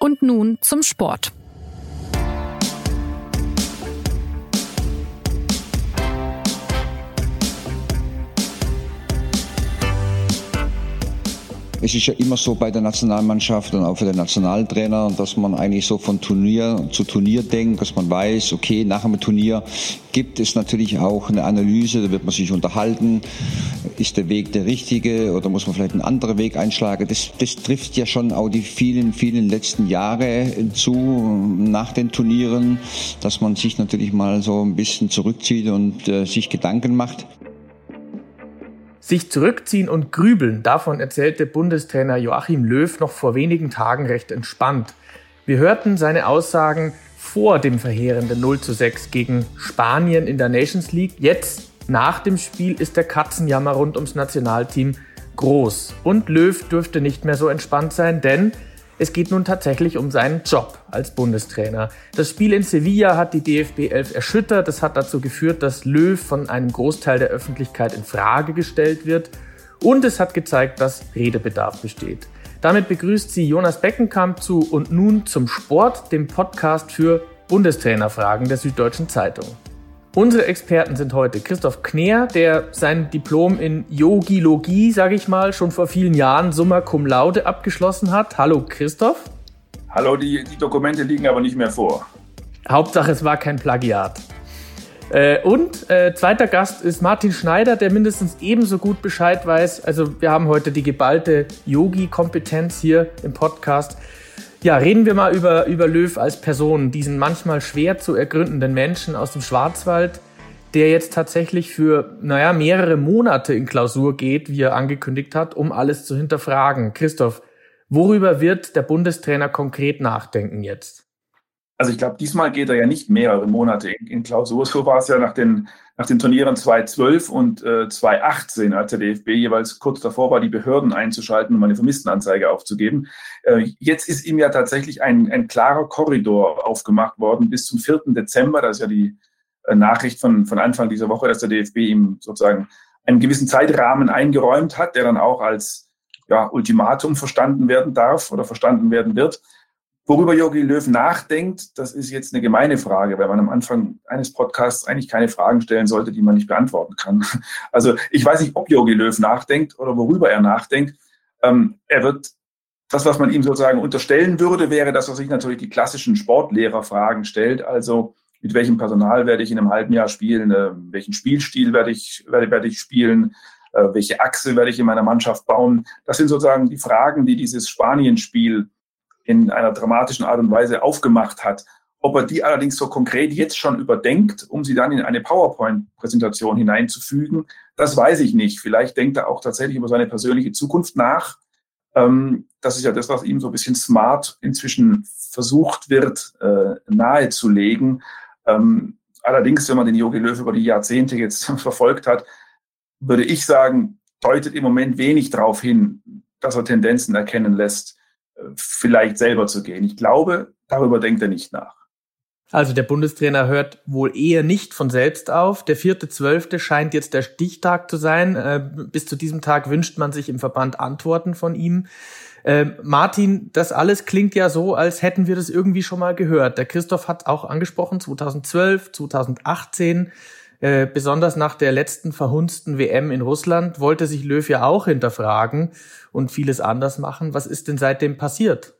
Und nun zum Sport. Es ist ja immer so bei der Nationalmannschaft und auch für den Nationaltrainer, dass man eigentlich so von Turnier zu Turnier denkt, dass man weiß, okay, nach einem Turnier gibt es natürlich auch eine Analyse, da wird man sich unterhalten, ist der Weg der richtige oder muss man vielleicht einen anderen Weg einschlagen. Das, das trifft ja schon auch die vielen, vielen letzten Jahre zu nach den Turnieren, dass man sich natürlich mal so ein bisschen zurückzieht und äh, sich Gedanken macht. Sich zurückziehen und grübeln, davon erzählte Bundestrainer Joachim Löw noch vor wenigen Tagen recht entspannt. Wir hörten seine Aussagen vor dem verheerenden 0 zu 6 gegen Spanien in der Nations League. Jetzt, nach dem Spiel, ist der Katzenjammer rund ums Nationalteam groß. Und Löw dürfte nicht mehr so entspannt sein, denn es geht nun tatsächlich um seinen Job als Bundestrainer. Das Spiel in Sevilla hat die DFB 11 erschüttert. Das hat dazu geführt, dass Löw von einem Großteil der Öffentlichkeit in Frage gestellt wird. Und es hat gezeigt, dass Redebedarf besteht. Damit begrüßt sie Jonas Beckenkamp zu und nun zum Sport, dem Podcast für Bundestrainerfragen der Süddeutschen Zeitung. Unsere Experten sind heute Christoph Kneer, der sein Diplom in Yogilogie, sage ich mal, schon vor vielen Jahren summa cum laude abgeschlossen hat. Hallo Christoph. Hallo, die, die Dokumente liegen aber nicht mehr vor. Hauptsache, es war kein Plagiat. Äh, und äh, zweiter Gast ist Martin Schneider, der mindestens ebenso gut Bescheid weiß. Also wir haben heute die geballte Yogi-Kompetenz hier im Podcast. Ja, reden wir mal über, über Löw als Person, diesen manchmal schwer zu ergründenden Menschen aus dem Schwarzwald, der jetzt tatsächlich für, naja, mehrere Monate in Klausur geht, wie er angekündigt hat, um alles zu hinterfragen. Christoph, worüber wird der Bundestrainer konkret nachdenken jetzt? Also ich glaube, diesmal geht er ja nicht mehrere Monate in, in Klausur. So war es ja nach den, nach den Turnieren 2012 und äh, 2018, als der DFB jeweils kurz davor war, die Behörden einzuschalten, um eine Vermisstenanzeige aufzugeben. Äh, jetzt ist ihm ja tatsächlich ein, ein klarer Korridor aufgemacht worden bis zum 4. Dezember. Das ist ja die äh, Nachricht von, von Anfang dieser Woche, dass der DFB ihm sozusagen einen gewissen Zeitrahmen eingeräumt hat, der dann auch als ja, Ultimatum verstanden werden darf oder verstanden werden wird. Worüber Jogi Löw nachdenkt, das ist jetzt eine gemeine Frage, weil man am Anfang eines Podcasts eigentlich keine Fragen stellen sollte, die man nicht beantworten kann. Also ich weiß nicht, ob Jogi Löw nachdenkt oder worüber er nachdenkt. Ähm, er wird, das, was man ihm sozusagen unterstellen würde, wäre, dass er sich natürlich die klassischen Sportlehrerfragen stellt. Also mit welchem Personal werde ich in einem halben Jahr spielen? Äh, welchen Spielstil werde ich, werde, werde ich spielen? Äh, welche Achse werde ich in meiner Mannschaft bauen? Das sind sozusagen die Fragen, die dieses Spanienspiel in einer dramatischen Art und Weise aufgemacht hat. Ob er die allerdings so konkret jetzt schon überdenkt, um sie dann in eine PowerPoint-Präsentation hineinzufügen, das weiß ich nicht. Vielleicht denkt er auch tatsächlich über seine persönliche Zukunft nach. Ähm, das ist ja das, was ihm so ein bisschen smart inzwischen versucht wird, äh, nahezulegen. Ähm, allerdings, wenn man den Jogi Löw über die Jahrzehnte jetzt verfolgt hat, würde ich sagen, deutet im Moment wenig darauf hin, dass er Tendenzen erkennen lässt, vielleicht selber zu gehen. Ich glaube, darüber denkt er nicht nach. Also der Bundestrainer hört wohl eher nicht von selbst auf. Der vierte Zwölfte scheint jetzt der Stichtag zu sein. Äh, bis zu diesem Tag wünscht man sich im Verband Antworten von ihm. Äh, Martin, das alles klingt ja so, als hätten wir das irgendwie schon mal gehört. Der Christoph hat auch angesprochen, 2012, 2018 äh, besonders nach der letzten verhunzten WM in Russland wollte sich Löw ja auch hinterfragen und vieles anders machen. Was ist denn seitdem passiert?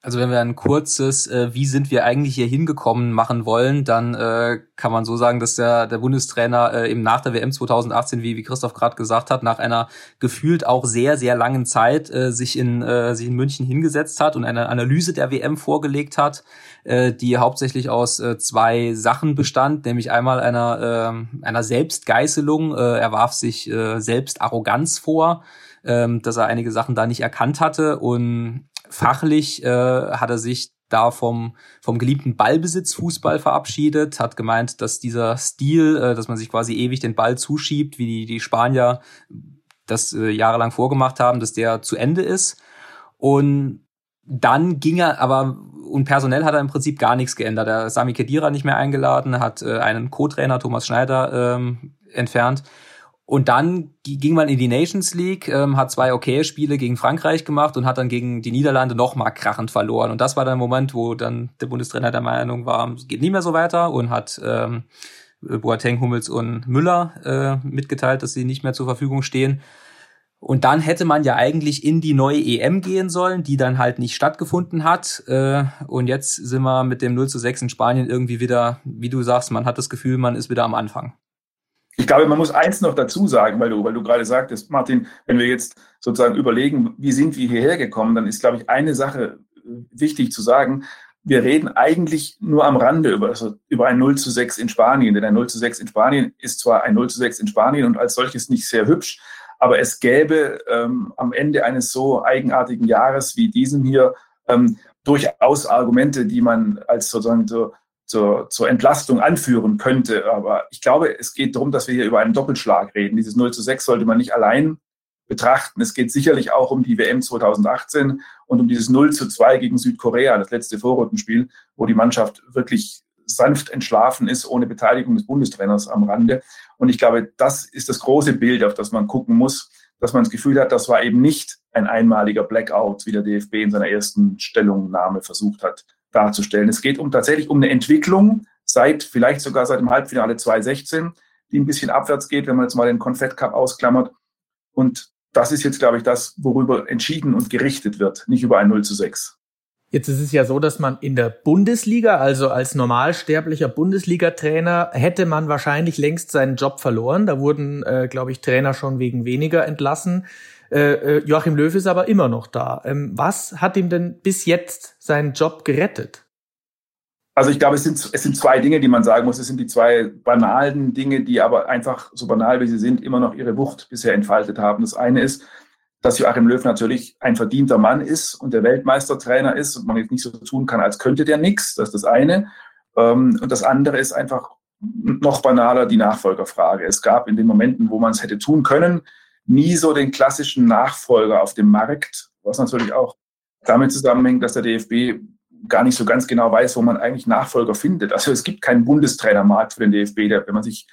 Also wenn wir ein kurzes, äh, wie sind wir eigentlich hier hingekommen machen wollen, dann äh, kann man so sagen, dass der, der Bundestrainer äh, eben nach der WM 2018, wie, wie Christoph gerade gesagt hat, nach einer gefühlt auch sehr, sehr langen Zeit äh, sich, in, äh, sich in München hingesetzt hat und eine Analyse der WM vorgelegt hat, äh, die hauptsächlich aus äh, zwei Sachen bestand, nämlich einmal einer, äh, einer Selbstgeißelung. Äh, er warf sich äh, selbst Arroganz vor, äh, dass er einige Sachen da nicht erkannt hatte und Fachlich äh, hat er sich da vom, vom geliebten Ballbesitz Fußball verabschiedet, hat gemeint, dass dieser Stil, äh, dass man sich quasi ewig den Ball zuschiebt, wie die, die Spanier das äh, jahrelang vorgemacht haben, dass der zu Ende ist. Und dann ging er aber, und personell hat er im Prinzip gar nichts geändert. Er Sami Kedira nicht mehr eingeladen, hat äh, einen Co-Trainer Thomas Schneider ähm, entfernt Und dann ging man in die Nations League, ähm, hat zwei okay Spiele gegen Frankreich gemacht und hat dann gegen die Niederlande noch mal krachend verloren. Und das war der Moment, wo dann der Bundestrainer der Meinung war, es geht nie mehr so weiter und hat ähm, Boateng, Hummels und Müller äh, mitgeteilt, dass sie nicht mehr zur Verfügung stehen. Und dann hätte man ja eigentlich in die neue EM gehen sollen, die dann halt nicht stattgefunden hat. Äh, und jetzt sind wir mit dem 0 zu 6 in Spanien irgendwie wieder, wie du sagst, man hat das Gefühl, man ist wieder am Anfang. Ich glaube, man muss eins noch dazu sagen, weil du, weil du gerade sagtest, Martin, wenn wir jetzt sozusagen überlegen, wie sind wir hierher gekommen, dann ist, glaube ich, eine Sache äh, wichtig zu sagen. Wir reden eigentlich nur am Rande über, also über ein 0 zu 6 in Spanien. Denn ein 0 zu 6 in Spanien ist zwar ein 0 zu 6 in Spanien und als solches nicht sehr hübsch, aber es gäbe ähm, am Ende eines so eigenartigen Jahres wie diesem hier ähm, durchaus Argumente, die man als sozusagen so, zur, zur Entlastung anführen könnte. Aber ich glaube, es geht darum, dass wir hier über einen Doppelschlag reden. Dieses 0 zu 6 sollte man nicht allein betrachten. Es geht sicherlich auch um die WM 2018 und um dieses 0 zu 2 gegen Südkorea, das letzte Vorrundenspiel, wo die Mannschaft wirklich sanft entschlafen ist, ohne Beteiligung des Bundestrainers am Rande. Und ich glaube, das ist das große Bild, auf das man gucken muss, dass man das Gefühl hat, das war eben nicht ein einmaliger Blackout, wie der DFB in seiner ersten Stellungnahme versucht hat darzustellen. Es geht um tatsächlich um eine Entwicklung seit, vielleicht sogar seit dem Halbfinale 2016, die ein bisschen abwärts geht, wenn man jetzt mal den Confed Cup ausklammert. Und das ist jetzt, glaube ich, das, worüber entschieden und gerichtet wird, nicht über ein 0 zu 6. Jetzt ist es ja so, dass man in der Bundesliga, also als normalsterblicher Bundesliga-Trainer, hätte man wahrscheinlich längst seinen Job verloren. Da wurden, äh, glaube ich, Trainer schon wegen weniger entlassen. Äh, äh, Joachim Löw ist aber immer noch da. Ähm, was hat ihm denn bis jetzt seinen Job gerettet? Also ich glaube, es sind, es sind zwei Dinge, die man sagen muss. Es sind die zwei banalen Dinge, die aber einfach, so banal wie sie sind, immer noch ihre Wucht bisher entfaltet haben. Das eine ist, dass Joachim Löw natürlich ein verdienter Mann ist und der Weltmeistertrainer ist und man jetzt nicht so tun kann, als könnte der nichts. Das ist das eine. Ähm, und das andere ist einfach noch banaler die Nachfolgerfrage. Es gab in den Momenten, wo man es hätte tun können, nie so den klassischen Nachfolger auf dem Markt, was natürlich auch damit zusammenhängt, dass der DFB gar nicht so ganz genau weiß, wo man eigentlich Nachfolger findet. Also es gibt keinen Bundestrainermarkt für den DFB, der, wenn man sich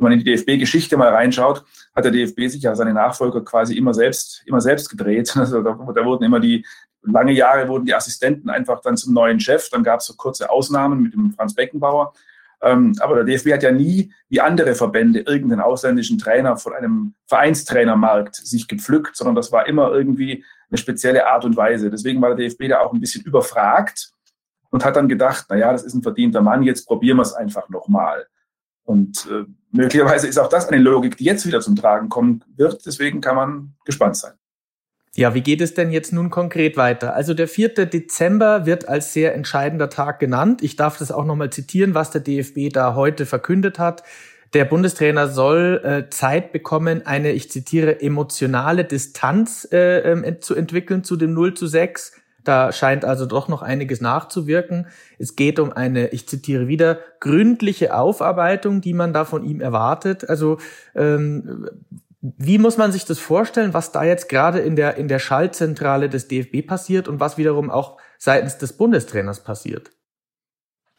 wenn man in die DFB-Geschichte mal reinschaut, hat der DFB sich ja seine Nachfolger quasi immer selbst, immer selbst gedreht. Also da, da wurden immer die, lange Jahre wurden die Assistenten einfach dann zum neuen Chef. Dann gab es so kurze Ausnahmen mit dem Franz Beckenbauer. Ähm, aber der DFB hat ja nie, wie andere Verbände, irgendeinen ausländischen Trainer von einem Vereinstrainermarkt sich gepflückt, sondern das war immer irgendwie eine spezielle Art und Weise. Deswegen war der DFB da auch ein bisschen überfragt und hat dann gedacht, na ja, das ist ein verdienter Mann, jetzt probieren wir es einfach nochmal. Und äh, möglicherweise ist auch das eine Logik, die jetzt wieder zum Tragen kommen wird. Deswegen kann man gespannt sein. Ja, wie geht es denn jetzt nun konkret weiter? Also der 4. Dezember wird als sehr entscheidender Tag genannt. Ich darf das auch nochmal zitieren, was der DFB da heute verkündet hat. Der Bundestrainer soll äh, Zeit bekommen, eine, ich zitiere, emotionale Distanz äh, äh, zu entwickeln zu dem 0 zu 6 da scheint also doch noch einiges nachzuwirken. Es geht um eine, ich zitiere wieder, gründliche Aufarbeitung, die man da von ihm erwartet. Also ähm, wie muss man sich das vorstellen, was da jetzt gerade in der, in der Schaltzentrale des DFB passiert und was wiederum auch seitens des Bundestrainers passiert?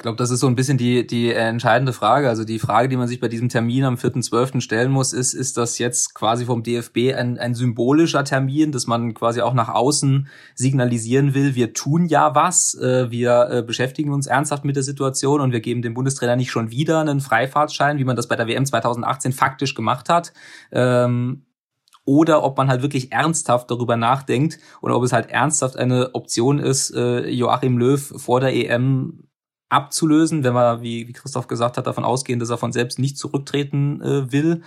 Ich glaube, das ist so ein bisschen die, die entscheidende Frage. Also die Frage, die man sich bei diesem Termin am 4.12. stellen muss, ist, ist das jetzt quasi vom DFB ein, ein symbolischer Termin, dass man quasi auch nach außen signalisieren will, wir tun ja was, äh, wir äh, beschäftigen uns ernsthaft mit der Situation und wir geben dem Bundestrainer nicht schon wieder einen Freifahrtschein, wie man das bei der WM 2018 faktisch gemacht hat. Ähm, oder ob man halt wirklich ernsthaft darüber nachdenkt oder ob es halt ernsthaft eine Option ist, äh, Joachim Löw vor der EM abzulösen, wenn wir, wie, wie Christoph gesagt hat, davon ausgehen, dass er von selbst nicht zurücktreten äh, will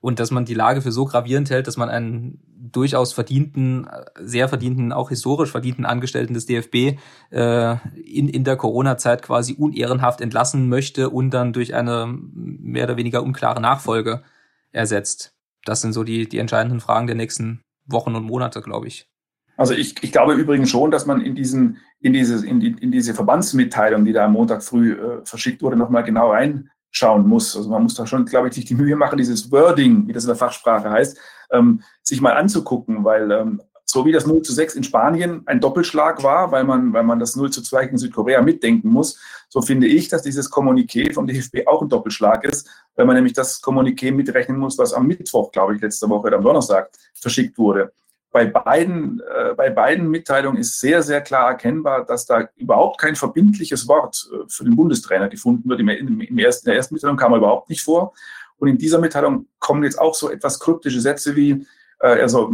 und dass man die Lage für so gravierend hält, dass man einen durchaus verdienten, sehr verdienten, auch historisch verdienten Angestellten des DFB äh, in, in der Corona-Zeit quasi unehrenhaft entlassen möchte und dann durch eine mehr oder weniger unklare Nachfolge ersetzt. Das sind so die, die entscheidenden Fragen der nächsten Wochen und Monate, glaube ich. Also ich, ich glaube übrigens schon, dass man in, diesen, in, diese, in, die, in diese Verbandsmitteilung, die da am Montag früh äh, verschickt wurde, nochmal genau reinschauen muss. Also man muss da schon, glaube ich, sich die Mühe machen, dieses Wording, wie das in der Fachsprache heißt, ähm, sich mal anzugucken, weil ähm, so wie das 0 zu 6 in Spanien ein Doppelschlag war, weil man, weil man das 0 zu 2 in Südkorea mitdenken muss, so finde ich, dass dieses Kommuniqué vom DFB auch ein Doppelschlag ist, weil man nämlich das Kommuniqué mitrechnen muss, was am Mittwoch, glaube ich, letzte Woche oder am Donnerstag verschickt wurde. Bei beiden, äh, bei beiden Mitteilungen ist sehr, sehr klar erkennbar, dass da überhaupt kein verbindliches Wort äh, für den Bundestrainer gefunden wird. Im, im ersten, in der ersten Mitteilung kam er überhaupt nicht vor. Und in dieser Mitteilung kommen jetzt auch so etwas kryptische Sätze wie, äh, also,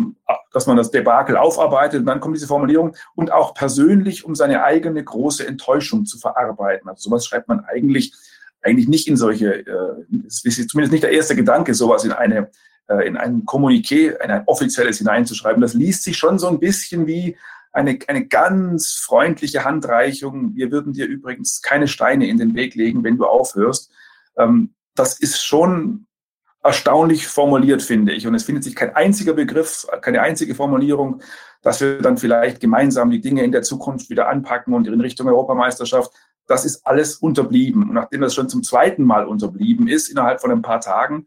dass man das Debakel aufarbeitet. Und dann kommt diese Formulierung und auch persönlich, um seine eigene große Enttäuschung zu verarbeiten. Also sowas schreibt man eigentlich, eigentlich nicht in solche, äh, ist zumindest nicht der erste Gedanke, sowas in eine, äh, in ein Kommuniqué, in ein offizielles hineinzuschreiben. Das liest sich schon so ein bisschen wie eine, eine ganz freundliche Handreichung. Wir würden dir übrigens keine Steine in den Weg legen, wenn du aufhörst. Ähm, das ist schon erstaunlich formuliert, finde ich. Und es findet sich kein einziger Begriff, keine einzige Formulierung, dass wir dann vielleicht gemeinsam die Dinge in der Zukunft wieder anpacken und in Richtung Europameisterschaft. Das ist alles unterblieben. Und nachdem das schon zum zweiten Mal unterblieben ist, innerhalb von ein paar Tagen,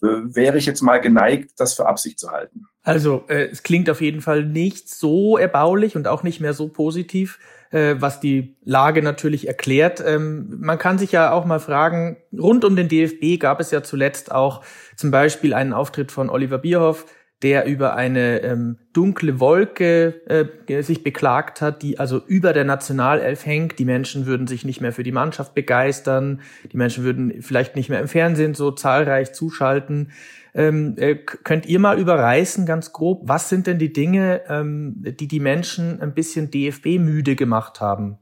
wäre ich jetzt mal geneigt, das für Absicht zu halten. Also, äh, es klingt auf jeden Fall nicht so erbaulich und auch nicht mehr so positiv äh, was die Lage natürlich erklärt. Ähm, man kann sich ja auch mal fragen, rund um den DFB gab es ja zuletzt auch zum Beispiel einen Auftritt von Oliver Bierhoff, der über eine ähm, dunkle Wolke äh, sich beklagt hat, die also über der Nationalelf hängt. Die Menschen würden sich nicht mehr für die Mannschaft begeistern, die Menschen würden vielleicht nicht mehr im Fernsehen so zahlreich zuschalten. Ähm, äh, könnt ihr mal überreißen, ganz grob, was sind denn die Dinge, ähm, die die Menschen ein bisschen DFB-müde gemacht haben?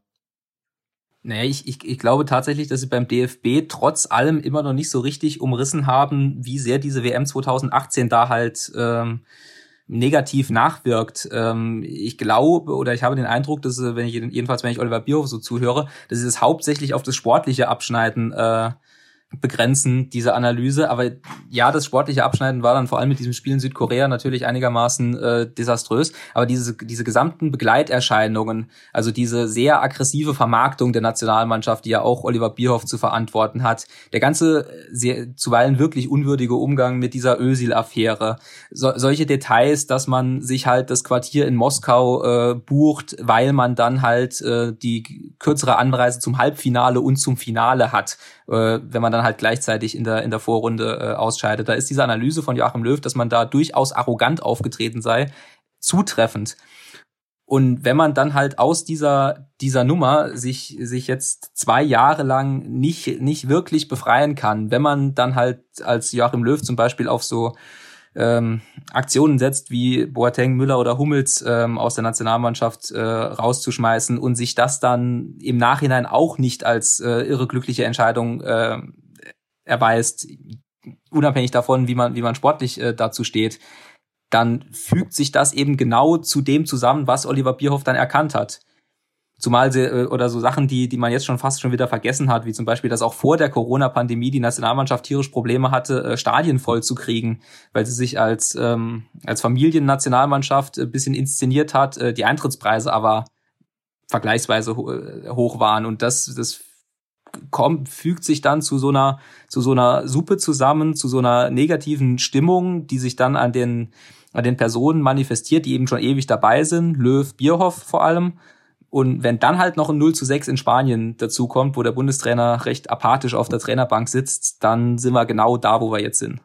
Naja, ich, ich, ich glaube tatsächlich, dass sie beim DFB trotz allem immer noch nicht so richtig umrissen haben, wie sehr diese WM 2018 da halt ähm, negativ nachwirkt. Ähm, ich glaube oder ich habe den Eindruck, dass wenn ich jedenfalls wenn ich Oliver Bierhoff so zuhöre, dass sie es hauptsächlich auf das sportliche Abschneiden äh, begrenzen, diese Analyse. Aber ja, das sportliche Abschneiden war dann vor allem mit diesem Spiel in Südkorea natürlich einigermaßen äh, desaströs. Aber diese, diese gesamten Begleiterscheinungen, also diese sehr aggressive Vermarktung der Nationalmannschaft, die ja auch Oliver Bierhoff zu verantworten hat, der ganze sehr, zuweilen wirklich unwürdige Umgang mit dieser Ösil-Affäre, so, solche Details, dass man sich halt das Quartier in Moskau äh, bucht, weil man dann halt äh, die kürzere Anreise zum Halbfinale und zum Finale hat, äh, wenn man dann halt gleichzeitig in der, in der Vorrunde äh, ausscheidet. Da ist diese Analyse von Joachim Löw, dass man da durchaus arrogant aufgetreten sei, zutreffend. Und wenn man dann halt aus dieser, dieser Nummer sich, sich jetzt zwei Jahre lang nicht, nicht wirklich befreien kann, wenn man dann halt als Joachim Löw zum Beispiel auf so ähm, Aktionen setzt, wie Boateng, Müller oder Hummels ähm, aus der Nationalmannschaft äh, rauszuschmeißen und sich das dann im Nachhinein auch nicht als äh, irre glückliche Entscheidung äh, erweist, unabhängig davon, wie man, wie man sportlich äh, dazu steht, dann fügt sich das eben genau zu dem zusammen, was Oliver Bierhoff dann erkannt hat. Zumal sie, äh, oder so Sachen, die, die man jetzt schon fast schon wieder vergessen hat, wie zum Beispiel, dass auch vor der Corona-Pandemie die Nationalmannschaft tierisch Probleme hatte, äh, Stadien voll zu kriegen, weil sie sich als, ähm, als Familiennationalmannschaft ein bisschen inszeniert hat, äh, die Eintrittspreise aber vergleichsweise hoch waren. Und das, das kommt, fügt sich dann zu so einer, zu so einer Suppe zusammen, zu so einer negativen Stimmung, die sich dann an den, an den Personen manifestiert, die eben schon ewig dabei sind, Löw, Bierhoff vor allem. Und wenn dann halt noch ein 0 zu 6 in Spanien dazukommt, wo der Bundestrainer recht apathisch auf der Trainerbank sitzt, dann sind wir genau da, wo wir jetzt sind.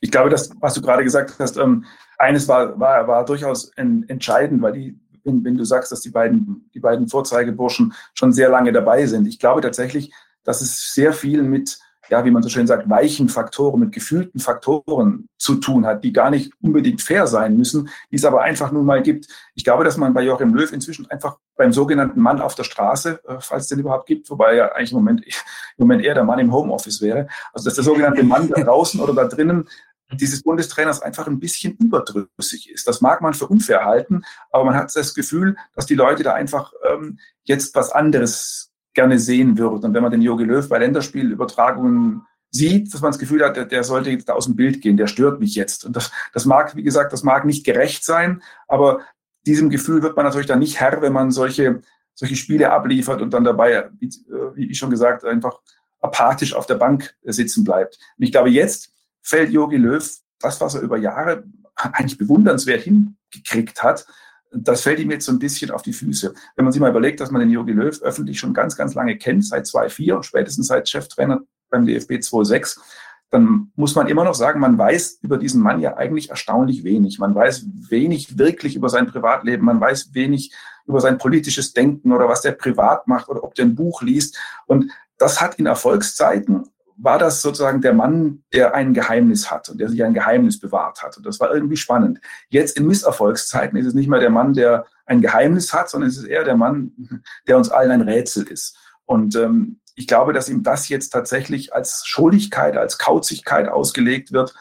Ich glaube, das, was du gerade gesagt hast, ähm, eines war, war, war durchaus en, entscheidend, weil die wenn, wenn du sagst, dass die beiden, die beiden Vorzeigeburschen schon sehr lange dabei sind. Ich glaube tatsächlich, dass es sehr viel mit, ja, wie man so schön sagt, weichen Faktoren, mit gefühlten Faktoren zu tun hat, die gar nicht unbedingt fair sein müssen, die es aber einfach nun mal gibt. Ich glaube, dass man bei Joachim Löw inzwischen einfach beim sogenannten Mann auf der Straße, äh, falls es den überhaupt gibt, wobei ja eigentlich im Moment, im Moment eher der Mann im Homeoffice wäre, also dass der sogenannte Mann da draußen oder da drinnen dieses Bundestrainers einfach ein bisschen überdrüssig ist. Das mag man für unfair halten, aber man hat das Gefühl, dass die Leute da einfach ähm, jetzt was anderes gerne sehen würden. Und wenn man den Jogi Löw bei Länderspielübertragungen sieht, dass man das Gefühl hat, der, der sollte jetzt da aus dem Bild gehen, der stört mich jetzt. Und das, das mag, wie gesagt, das mag nicht gerecht sein, aber diesem Gefühl wird man natürlich dann nicht Herr, wenn man solche, solche Spiele abliefert und dann dabei, wie, äh, wie ich schon gesagt, einfach apathisch auf der Bank sitzen bleibt. Und ich glaube, jetzt fällt Jogi Löw das, was er über Jahre eigentlich bewundernswert hin, gekriegt hat, das fällt ihm jetzt so ein bisschen auf die Füße. Wenn man sich mal überlegt, dass man den Jogi Löw öffentlich schon ganz, ganz lange kennt, seit 2004, spätestens seit Cheftrainer beim DFB 2006, dann muss man immer noch sagen, man weiß über diesen Mann ja eigentlich erstaunlich wenig. Man weiß wenig wirklich über sein Privatleben, man weiß wenig über sein politisches Denken oder was der privat macht oder ob der ein Buch liest. Und das hat in Erfolgszeiten war das sozusagen der Mann, der ein Geheimnis hat und der sich ein Geheimnis bewahrt hat. Und das war irgendwie spannend. Jetzt in Misserfolgszeiten ist es nicht mehr der Mann, der ein Geheimnis hat, sondern es ist eher der Mann, der uns allen ein Rätsel ist. Und ähm, ich glaube, dass ihm das jetzt tatsächlich als Schuldigkeit, als Kauzigkeit ausgelegt wird.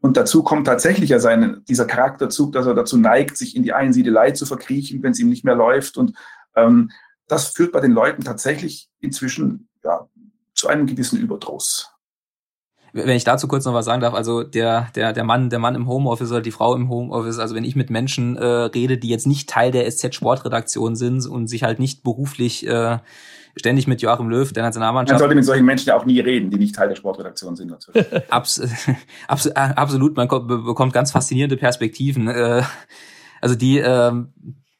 Und dazu kommt tatsächlich ja sein, dieser Charakterzug, dass er dazu neigt, sich in die Einsiedelei zu verkriechen, wenn es ihm nicht mehr läuft. Und ähm, das führt bei den Leuten tatsächlich inzwischen ja, zu einem gewissen Überdruss. Wenn ich dazu kurz noch was sagen darf, also der, der, der Mann, der Mann im Homeoffice oder die Frau im Homeoffice, also wenn ich mit Menschen äh, rede, die jetzt nicht Teil der SZ-Sportredaktion sind und sich halt nicht beruflich äh, ständig mit Joachim Löw, der Nationalmannschaft. Man sollte mit solchen Menschen ja auch nie reden, die nicht Teil der Sportredaktion sind natürlich. Abs abs absolut, man bekommt ganz faszinierende Perspektiven. Äh, also die, äh,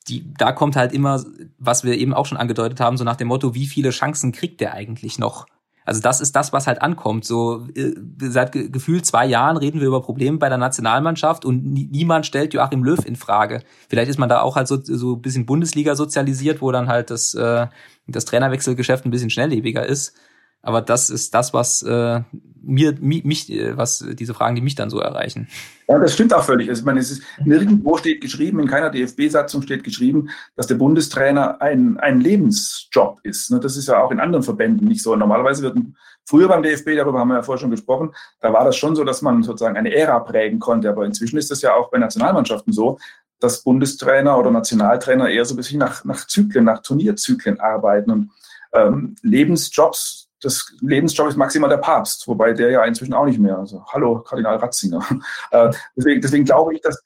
die, da kommt halt immer, was wir eben auch schon angedeutet haben, so nach dem Motto, wie viele Chancen kriegt der eigentlich noch? Also das ist das, was halt ankommt. So äh, seit gefühlt zwei Jahren reden wir über Probleme bei der Nationalmannschaft und niemand stellt Joachim Löw in Frage. Vielleicht ist man da auch halt so, so ein bisschen Bundesliga sozialisiert, wo dann halt das, äh, das Trainerwechselgeschäft ein bisschen schnelllebiger ist. Aber das ist das, was äh, mir, mich, äh, was diese Fragen, die mich dann so erreichen. Ja, das stimmt auch völlig. Also, ich meine, es ist nirgendwo steht geschrieben, in keiner DFB-Satzung steht geschrieben, dass der Bundestrainer ein, ein Lebensjob ist. Ne, das ist ja auch in anderen Verbänden nicht so. Normalerweise wird früher beim DFB, darüber haben wir ja vorher schon gesprochen, da war das schon so, dass man sozusagen eine Ära prägen konnte. Aber inzwischen ist das ja auch bei Nationalmannschaften so, dass Bundestrainer oder Nationaltrainer eher so ein bisschen nach, nach Zyklen, nach Turnierzyklen arbeiten. Und ähm, Lebensjobs das Lebensjob ist maximal der Papst, wobei der ja inzwischen auch nicht mehr. Also hallo, Kardinal Ratzinger. Äh, deswegen, deswegen glaube ich, dass,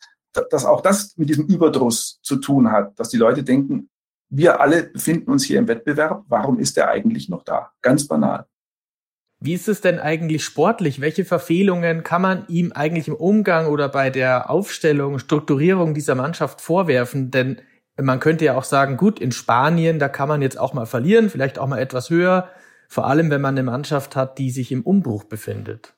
dass auch das mit diesem Überdruss zu tun hat, dass die Leute denken, wir alle befinden uns hier im Wettbewerb, warum ist der eigentlich noch da? Ganz banal. Wie ist es denn eigentlich sportlich? Welche Verfehlungen kann man ihm eigentlich im Umgang oder bei der Aufstellung, Strukturierung dieser Mannschaft vorwerfen? Denn man könnte ja auch sagen, gut, in Spanien, da kann man jetzt auch mal verlieren, vielleicht auch mal etwas höher. Vor allem, wenn man eine Mannschaft hat, die sich im Umbruch befindet.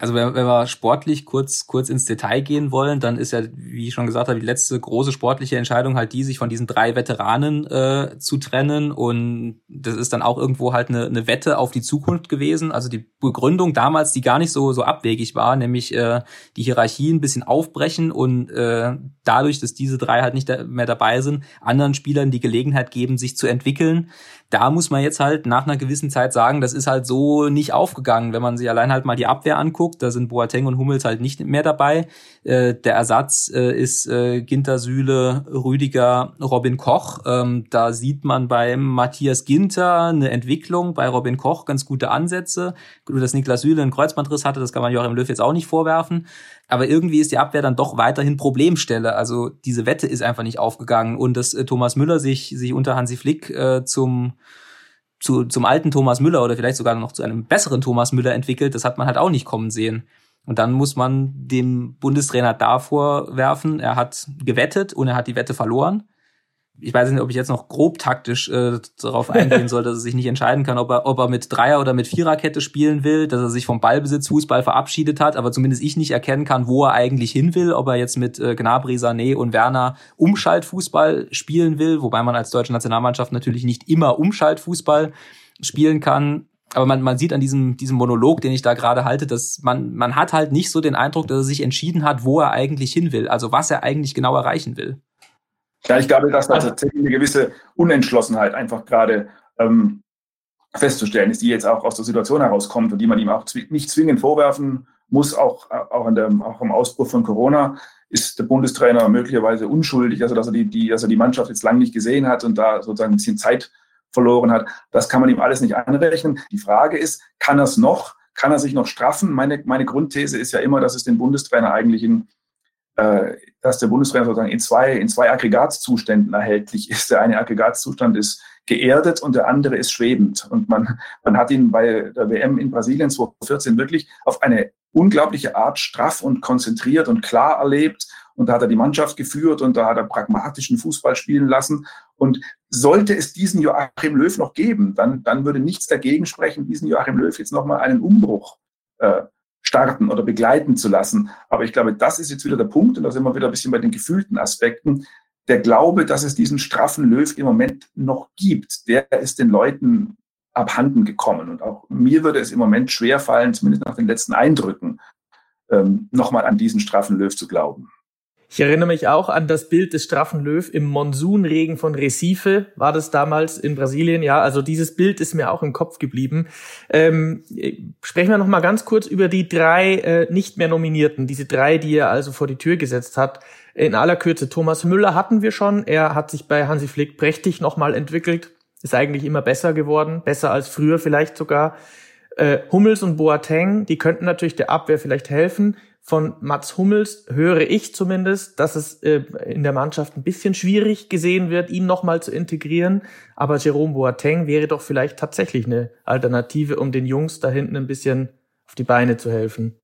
Also wenn, wenn wir sportlich kurz, kurz ins Detail gehen wollen, dann ist ja, wie ich schon gesagt habe, die letzte große sportliche Entscheidung halt die, sich von diesen drei Veteranen äh, zu trennen. Und das ist dann auch irgendwo halt eine, eine Wette auf die Zukunft gewesen. Also die Begründung damals, die gar nicht so, so abwegig war, nämlich äh, die Hierarchie ein bisschen aufbrechen und äh, dadurch, dass diese drei halt nicht mehr dabei sind, anderen Spielern die Gelegenheit geben, sich zu entwickeln da muss man jetzt halt nach einer gewissen Zeit sagen, das ist halt so nicht aufgegangen. Wenn man sich allein halt mal die Abwehr anguckt, da sind Boateng und Hummels halt nicht mehr dabei. Äh, der Ersatz äh, ist äh, Ginter Süle, Rüdiger, Robin Koch. Ähm, da sieht man beim Matthias Ginter eine Entwicklung, bei Robin Koch ganz gute Ansätze. Dass Niklas Süle einen Kreuzbandriss hatte, das kann man Joachim Löw jetzt auch nicht vorwerfen. Aber irgendwie ist die Abwehr dann doch weiterhin Problemstelle. Also diese Wette ist einfach nicht aufgegangen. Und dass äh, Thomas Müller sich, sich unter Hansi Flick äh, zum, zu, zum alten Thomas Müller oder vielleicht sogar noch zu einem besseren Thomas Müller entwickelt, das hat man halt auch nicht kommen sehen. Und dann muss man dem Bundestrainer davor werfen, er hat gewettet und er hat die Wette verloren ich weiß nicht, ob ich jetzt noch grob taktisch äh, darauf eingehen soll, dass er sich nicht entscheiden kann, ob er, ob er mit Dreier- oder mit Viererkette spielen will, dass er sich vom Ballbesitz Fußball verabschiedet hat, aber zumindest ich nicht erkennen kann, wo er eigentlich hin will, ob er jetzt mit äh, Gnabry, Sané und Werner Umschaltfußball spielen will, wobei man als deutsche Nationalmannschaft natürlich nicht immer Umschaltfußball spielen kann. Aber man, man sieht an diesem, diesem Monolog, den ich da gerade halte, dass man, man hat halt nicht so den Eindruck, dass er sich entschieden hat, wo er eigentlich hin will, also was er eigentlich genau erreichen will. Ja, ich glaube, dass da tatsächlich eine gewisse Unentschlossenheit einfach gerade ähm, festzustellen ist, die jetzt auch aus der Situation herauskommt und die man ihm auch nicht zwingend vorwerfen muss, auch, auch, der, auch im Ausbruch von Corona ist der Bundestrainer möglicherweise unschuldig, also dass er die, die, dass er die Mannschaft jetzt lange nicht gesehen hat und da sozusagen ein bisschen Zeit verloren hat. Das kann man ihm alles nicht anrechnen. Die Frage ist, kann er es noch? Kann er sich noch straffen? Meine, meine Grundthese ist ja immer, dass es den Bundestrainer eigentlich in, äh, dass der Bundestrainer sozusagen in zwei, in zwei Aggregatzuständen erhältlich ist. Der eine Aggregatzustand ist geerdet und der andere ist schwebend. Und man, man hat ihn bei der WM in Brasilien 2014 wirklich auf eine unglaubliche Art straff und konzentriert und klar erlebt und da hat er die Mannschaft geführt und da hat er pragmatischen Fußball spielen lassen. Und sollte es diesen Joachim Löw noch geben, dann, dann würde nichts dagegen sprechen, diesen Joachim Löw jetzt nochmal einen Umbruch äh, starten oder begleiten zu lassen. Aber ich glaube, das ist jetzt wieder der Punkt, und da sind wir wieder ein bisschen bei den gefühlten Aspekten. Der Glaube, dass es diesen straffen Löw im Moment noch gibt, der ist den Leuten abhanden gekommen. Und auch mir würde es im Moment schwer fallen, zumindest nach den letzten Eindrücken, ähm, nochmal an diesen straffen Löw zu glauben. Ich erinnere mich auch an das Bild des straffen Löw im Monsunregen von Recife, war das damals in Brasilien. Ja, also dieses Bild ist mir auch im Kopf geblieben. Ähm, sprechen wir noch mal ganz kurz über die drei äh, nicht mehr Nominierten, diese drei, die er also vor die Tür gesetzt hat. In aller Kürze, Thomas Müller hatten wir schon. Er hat sich bei Hansi Flick prächtig nochmal entwickelt. Ist eigentlich immer besser geworden, besser als früher vielleicht sogar. Äh, Hummels und Boateng, die könnten natürlich der Abwehr vielleicht helfen von Mats Hummels höre ich zumindest, dass es äh, in der Mannschaft ein bisschen schwierig gesehen wird, ihn nochmal zu integrieren. Aber Jerome Boateng wäre doch vielleicht tatsächlich eine Alternative, um den Jungs da hinten ein bisschen auf die Beine zu helfen.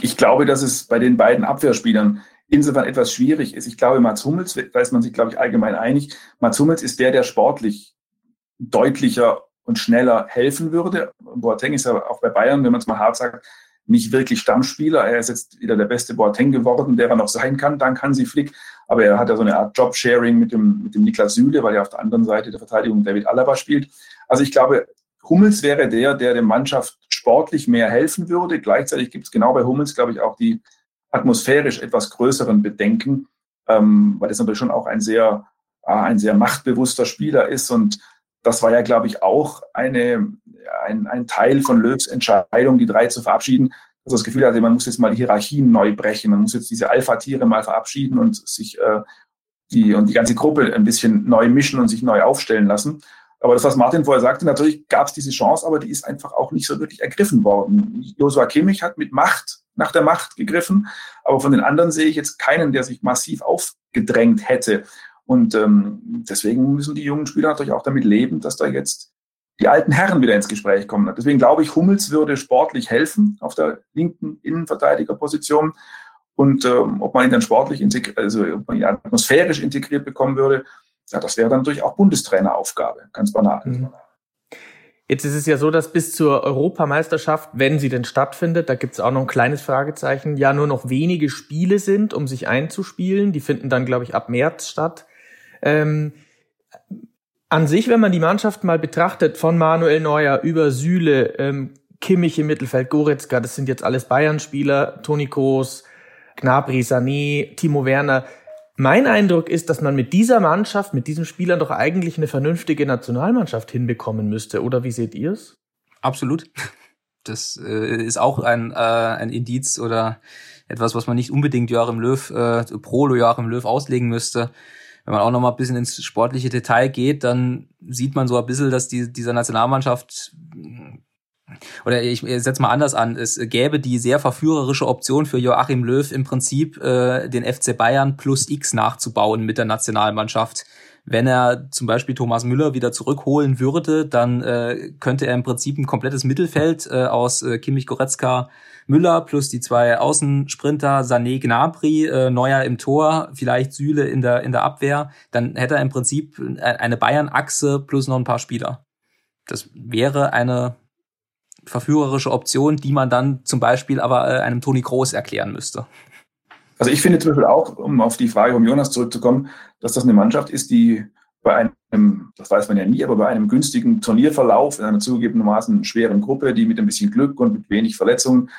Ich glaube, dass es bei den beiden Abwehrspielern insofern etwas schwierig ist. Ich glaube, Mats Hummels, da ist man sich, glaube ich, allgemein einig, Mats Hummels ist der, der sportlich deutlicher und schneller helfen würde. Boateng ist ja auch bei Bayern, wenn man es mal hart sagt, nicht wirklich Stammspieler. Er ist jetzt wieder der beste Boateng geworden, der er noch sein kann, dank Hansi Flick. Aber er hat ja so eine Art Jobsharing mit dem, mit dem Niklas Süle, weil er auf der anderen Seite der Verteidigung David Alaba spielt. Also ich glaube, Hummels wäre der, der der Mannschaft sportlich mehr helfen würde. Gleichzeitig gibt es genau bei Hummels, glaube ich, auch die atmosphärisch etwas größeren Bedenken, ähm, weil das natürlich schon auch ein sehr, äh, ein sehr machtbewusster Spieler ist. Und das war ja, glaube ich, auch eine, ein, ein Teil von Löws Entscheidung, die drei zu verabschieden, dass er das Gefühl hatte, man muss jetzt mal die Hierarchien neu brechen, man muss jetzt diese Alpha-Tiere mal verabschieden und sich äh, die und die ganze Gruppe ein bisschen neu mischen und sich neu aufstellen lassen. Aber das, was Martin vorher sagte, natürlich gab es diese Chance, aber die ist einfach auch nicht so wirklich ergriffen worden. Josua Kimmich hat mit Macht nach der Macht gegriffen, aber von den anderen sehe ich jetzt keinen, der sich massiv aufgedrängt hätte. Und ähm, deswegen müssen die jungen Spieler natürlich auch damit leben, dass da jetzt die alten Herren wieder ins Gespräch kommen. Deswegen glaube ich, Hummels würde sportlich helfen auf der linken Innenverteidigerposition. Und ähm, ob man ihn dann sportlich integriert, also ob man ihn atmosphärisch integriert bekommen würde, ja, das wäre dann natürlich auch Bundestraineraufgabe, ganz banal. Mhm. Jetzt ist es ja so, dass bis zur Europameisterschaft, wenn sie denn stattfindet, da gibt es auch noch ein kleines Fragezeichen, ja nur noch wenige Spiele sind, um sich einzuspielen. Die finden dann, glaube ich, ab März statt. Ähm, an sich, wenn man die Mannschaft mal betrachtet, von Manuel Neuer über Süle, ähm, Kimmich im Mittelfeld, Goretzka, das sind jetzt alles Bayern-Spieler, Toni Kroos, Gnabry, Sané, Timo Werner. Mein Eindruck ist, dass man mit dieser Mannschaft, mit diesen Spielern doch eigentlich eine vernünftige Nationalmannschaft hinbekommen müsste. Oder wie seht ihr es? Absolut. Das äh, ist auch ein, äh, ein Indiz oder etwas, was man nicht unbedingt Joachim Löw, äh, pro Joachim Löw auslegen müsste wenn man auch noch mal ein bisschen ins sportliche Detail geht, dann sieht man so ein bisschen, dass die, dieser Nationalmannschaft oder ich setze mal anders an, es gäbe die sehr verführerische Option für Joachim Löw im Prinzip äh, den FC Bayern plus X nachzubauen mit der Nationalmannschaft. Wenn er zum Beispiel Thomas Müller wieder zurückholen würde, dann äh, könnte er im Prinzip ein komplettes Mittelfeld äh, aus äh, Kimmich Goretzka Müller plus die zwei Außensprinter, Sané Gnabry, äh, Neuer im Tor, vielleicht Süle in der, in der Abwehr, dann hätte er im Prinzip eine Bayern-Achse plus noch ein paar Spieler. Das wäre eine verführerische Option, die man dann zum Beispiel aber äh, einem Toni Groß erklären müsste. Also ich finde zum Beispiel auch, um auf die Frage von Jonas zurückzukommen, dass das eine Mannschaft ist, die bei einem, das weiß man ja nie, aber bei einem günstigen Turnierverlauf in einer zugegebenermaßen schweren Gruppe, die mit ein bisschen Glück und mit wenig Verletzungen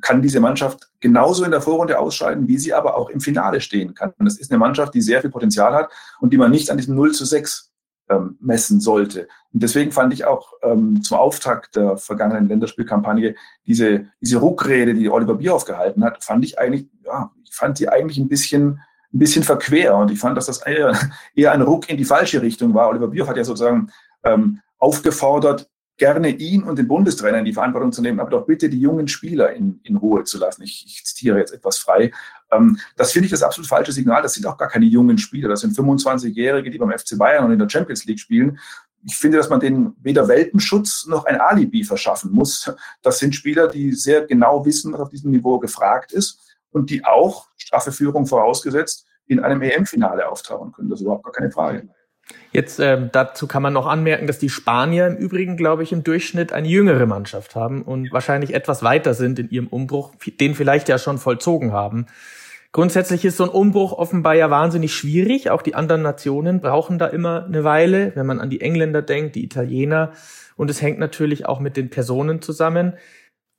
kann diese Mannschaft genauso in der Vorrunde ausscheiden, wie sie aber auch im Finale stehen kann. Und das ist eine Mannschaft, die sehr viel Potenzial hat und die man nicht an diesem 0 zu 6 ähm, messen sollte. Und deswegen fand ich auch ähm, zum Auftakt der vergangenen Länderspielkampagne diese, diese Ruckrede, die Oliver Bierhoff gehalten hat, fand ich eigentlich, ja, ich fand die eigentlich ein bisschen, ein bisschen verquer. Und ich fand, dass das eher, eher ein Ruck in die falsche Richtung war. Oliver Bierhoff hat ja sozusagen ähm, aufgefordert, gerne ihn und den Bundestrainer in die Verantwortung zu nehmen, aber doch bitte die jungen Spieler in, in Ruhe zu lassen. Ich, ich zitiere jetzt etwas frei. Ähm, das finde ich das absolut falsche Signal. Das sind auch gar keine jungen Spieler. Das sind 25-Jährige, die beim FC Bayern und in der Champions League spielen. Ich finde, dass man denen weder Welpenschutz noch ein Alibi verschaffen muss. Das sind Spieler, die sehr genau wissen, was auf diesem Niveau gefragt ist und die auch straffe Führung vorausgesetzt, in einem EM-Finale auftauchen können. Das ist überhaupt gar keine Frage. Jetzt äh, dazu kann man noch anmerken, dass die Spanier im Übrigen, glaube ich, im Durchschnitt eine jüngere Mannschaft haben und wahrscheinlich etwas weiter sind in ihrem Umbruch, den vielleicht ja schon vollzogen haben. Grundsätzlich ist so ein Umbruch offenbar ja wahnsinnig schwierig. Auch die anderen Nationen brauchen da immer eine Weile, wenn man an die Engländer denkt, die Italiener. Und es hängt natürlich auch mit den Personen zusammen.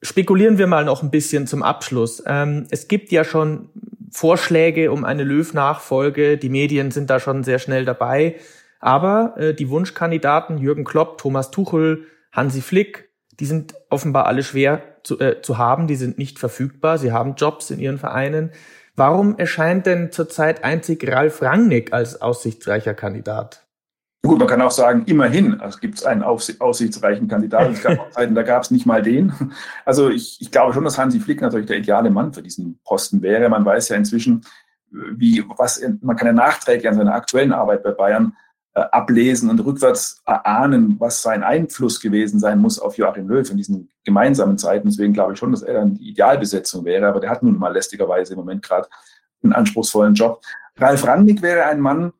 Spekulieren wir mal noch ein bisschen zum Abschluss. Ähm, es gibt ja schon Vorschläge um eine Löw-Nachfolge. Die Medien sind da schon sehr schnell dabei. Aber äh, die Wunschkandidaten Jürgen Klopp, Thomas Tuchel, Hansi Flick, die sind offenbar alle schwer zu, äh, zu haben. Die sind nicht verfügbar. Sie haben Jobs in ihren Vereinen. Warum erscheint denn zurzeit einzig Ralf Rangnick als aussichtsreicher Kandidat? Gut, man kann auch sagen, immerhin also gibt es einen aussichtsreichen Kandidaten. Es gab auch Zeiten, da gab es nicht mal den. Also ich, ich glaube schon, dass Hansi Flick natürlich der ideale Mann für diesen Posten wäre. Man weiß ja inzwischen, wie, was, man kann ja nachträglich an seiner aktuellen Arbeit bei Bayern äh, ablesen und rückwärts erahnen, was sein Einfluss gewesen sein muss auf Joachim Löw in diesen gemeinsamen Zeiten. Deswegen glaube ich schon, dass er dann die Idealbesetzung wäre. Aber der hat nun mal lästigerweise im Moment gerade einen anspruchsvollen Job. Ralf Rangnick wäre ein Mann,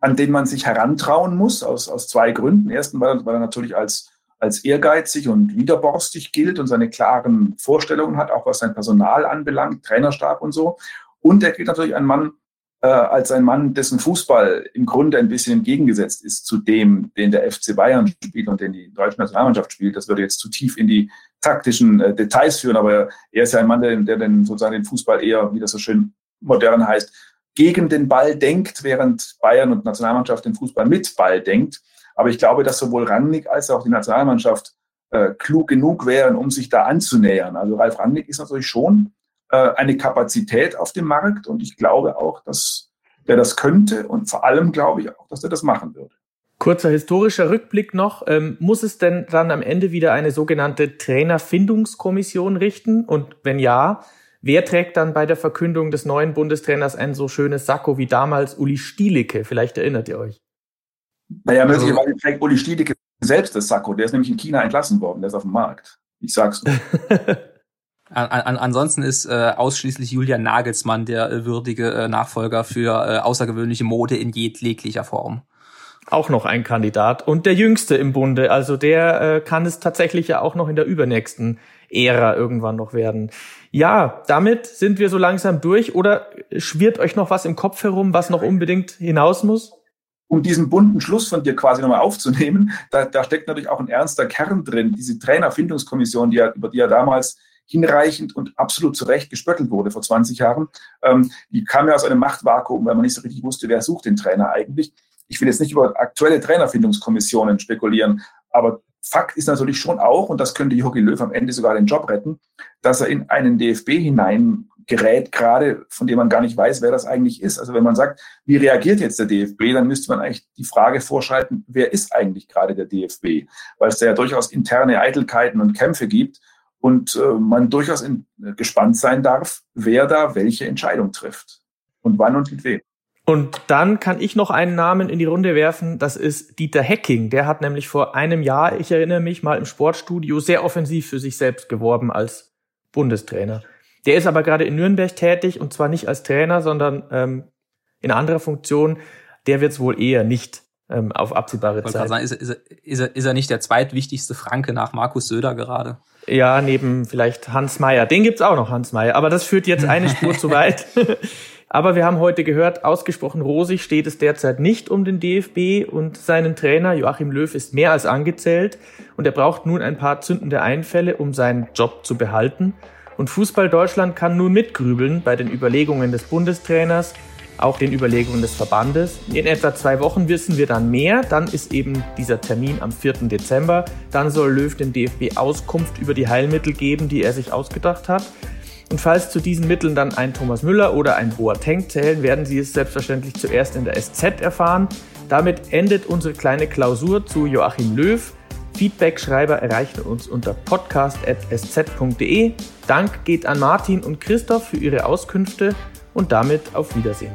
an den man sich herantrauen muss, aus, aus zwei Gründen. Erstens, weil, weil er natürlich als, als ehrgeizig und widerborstig gilt und seine klaren Vorstellungen hat, auch was sein Personal anbelangt, Trainerstab und so. Und er gilt natürlich ein Mann, äh, als ein Mann, dessen Fußball im Grunde ein bisschen entgegengesetzt ist zu dem, den der FC Bayern spielt und den die deutsche Nationalmannschaft spielt. Das würde jetzt zu tief in die taktischen äh, Details führen, aber er ist ja ein Mann, der, der den, sozusagen den Fußball eher, wie das so schön modern heißt, gegen den Ball denkt, während Bayern und Nationalmannschaft den Fußball mit Ball denkt. Aber ich glaube, dass sowohl Rangnick als auch die Nationalmannschaft äh, klug genug wären, um sich da anzunähern. Also Ralf Rangnick ist natürlich schon äh, eine Kapazität auf dem Markt und ich glaube auch, dass der das könnte und vor allem glaube ich auch, dass er das machen würde. Kurzer historischer Rückblick noch. Ähm, muss es denn dann am Ende wieder eine sogenannte Trainerfindungskommission richten? Und wenn ja, Wer trägt dann bei der Verkündung des neuen Bundestrainers ein so schönes Sakko wie damals Uli Stielicke? Vielleicht erinnert ihr euch. Naja, möglicherweise also, trägt Uli Stielicke selbst das Sakko. Der ist nämlich in China entlassen worden. Der ist auf dem Markt. Ich sag's nur. An, an, ansonsten ist äh, ausschließlich Julian Nagelsmann der äh, würdige äh, Nachfolger für äh, außergewöhnliche Mode in jeglicher Form. Auch noch ein Kandidat und der jüngste im Bunde. Also der äh, kann es tatsächlich ja auch noch in der übernächsten Ära irgendwann noch werden. Ja, damit sind wir so langsam durch. Oder schwirrt euch noch was im Kopf herum, was noch unbedingt hinaus muss? Um diesen bunten Schluss von dir quasi nochmal aufzunehmen, da, da steckt natürlich auch ein ernster Kern drin. Diese Trainerfindungskommission, die ja, über die ja damals hinreichend und absolut zu Recht gespöttelt wurde vor 20 Jahren, ähm, die kam ja aus einem Machtvakuum, weil man nicht so richtig wusste, wer sucht den Trainer eigentlich. Ich will jetzt nicht über aktuelle Trainerfindungskommissionen spekulieren, aber Fakt ist natürlich schon auch, und das könnte Jogi Löw am Ende sogar den Job retten, dass er in einen DFB hineingerät, gerade von dem man gar nicht weiß, wer das eigentlich ist. Also wenn man sagt, wie reagiert jetzt der DFB, dann müsste man eigentlich die Frage vorschalten, wer ist eigentlich gerade der DFB? Weil es da ja durchaus interne Eitelkeiten und Kämpfe gibt und äh, man durchaus in, äh, gespannt sein darf, wer da welche Entscheidung trifft und wann und mit wem. Und dann kann ich noch einen Namen in die Runde werfen, das ist Dieter Hecking. Der hat nämlich vor einem Jahr, ich erinnere mich, mal im Sportstudio sehr offensiv für sich selbst geworben als Bundestrainer. Der ist aber gerade in Nürnberg tätig und zwar nicht als Trainer, sondern ähm, in anderer Funktion. Der wird es wohl eher nicht ähm, auf absehbare Zeit. Sagen, ist, ist, ist, er, ist er nicht der zweitwichtigste Franke nach Markus Söder gerade? Ja, neben vielleicht Hans Meyer. Den gibt's auch noch, Hans Meyer. Aber das führt jetzt eine Spur zu weit. Aber wir haben heute gehört, ausgesprochen rosig steht es derzeit nicht um den DFB und seinen Trainer. Joachim Löw ist mehr als angezählt und er braucht nun ein paar zündende Einfälle, um seinen Job zu behalten. Und Fußball Deutschland kann nun mitgrübeln bei den Überlegungen des Bundestrainers, auch den Überlegungen des Verbandes. In etwa zwei Wochen wissen wir dann mehr. Dann ist eben dieser Termin am 4. Dezember. Dann soll Löw dem DFB Auskunft über die Heilmittel geben, die er sich ausgedacht hat. Und falls zu diesen Mitteln dann ein Thomas Müller oder ein Boateng zählen, werden Sie es selbstverständlich zuerst in der SZ erfahren. Damit endet unsere kleine Klausur zu Joachim Löw. Feedback-Schreiber erreichen uns unter podcast.sz.de. Dank geht an Martin und Christoph für ihre Auskünfte und damit auf Wiedersehen.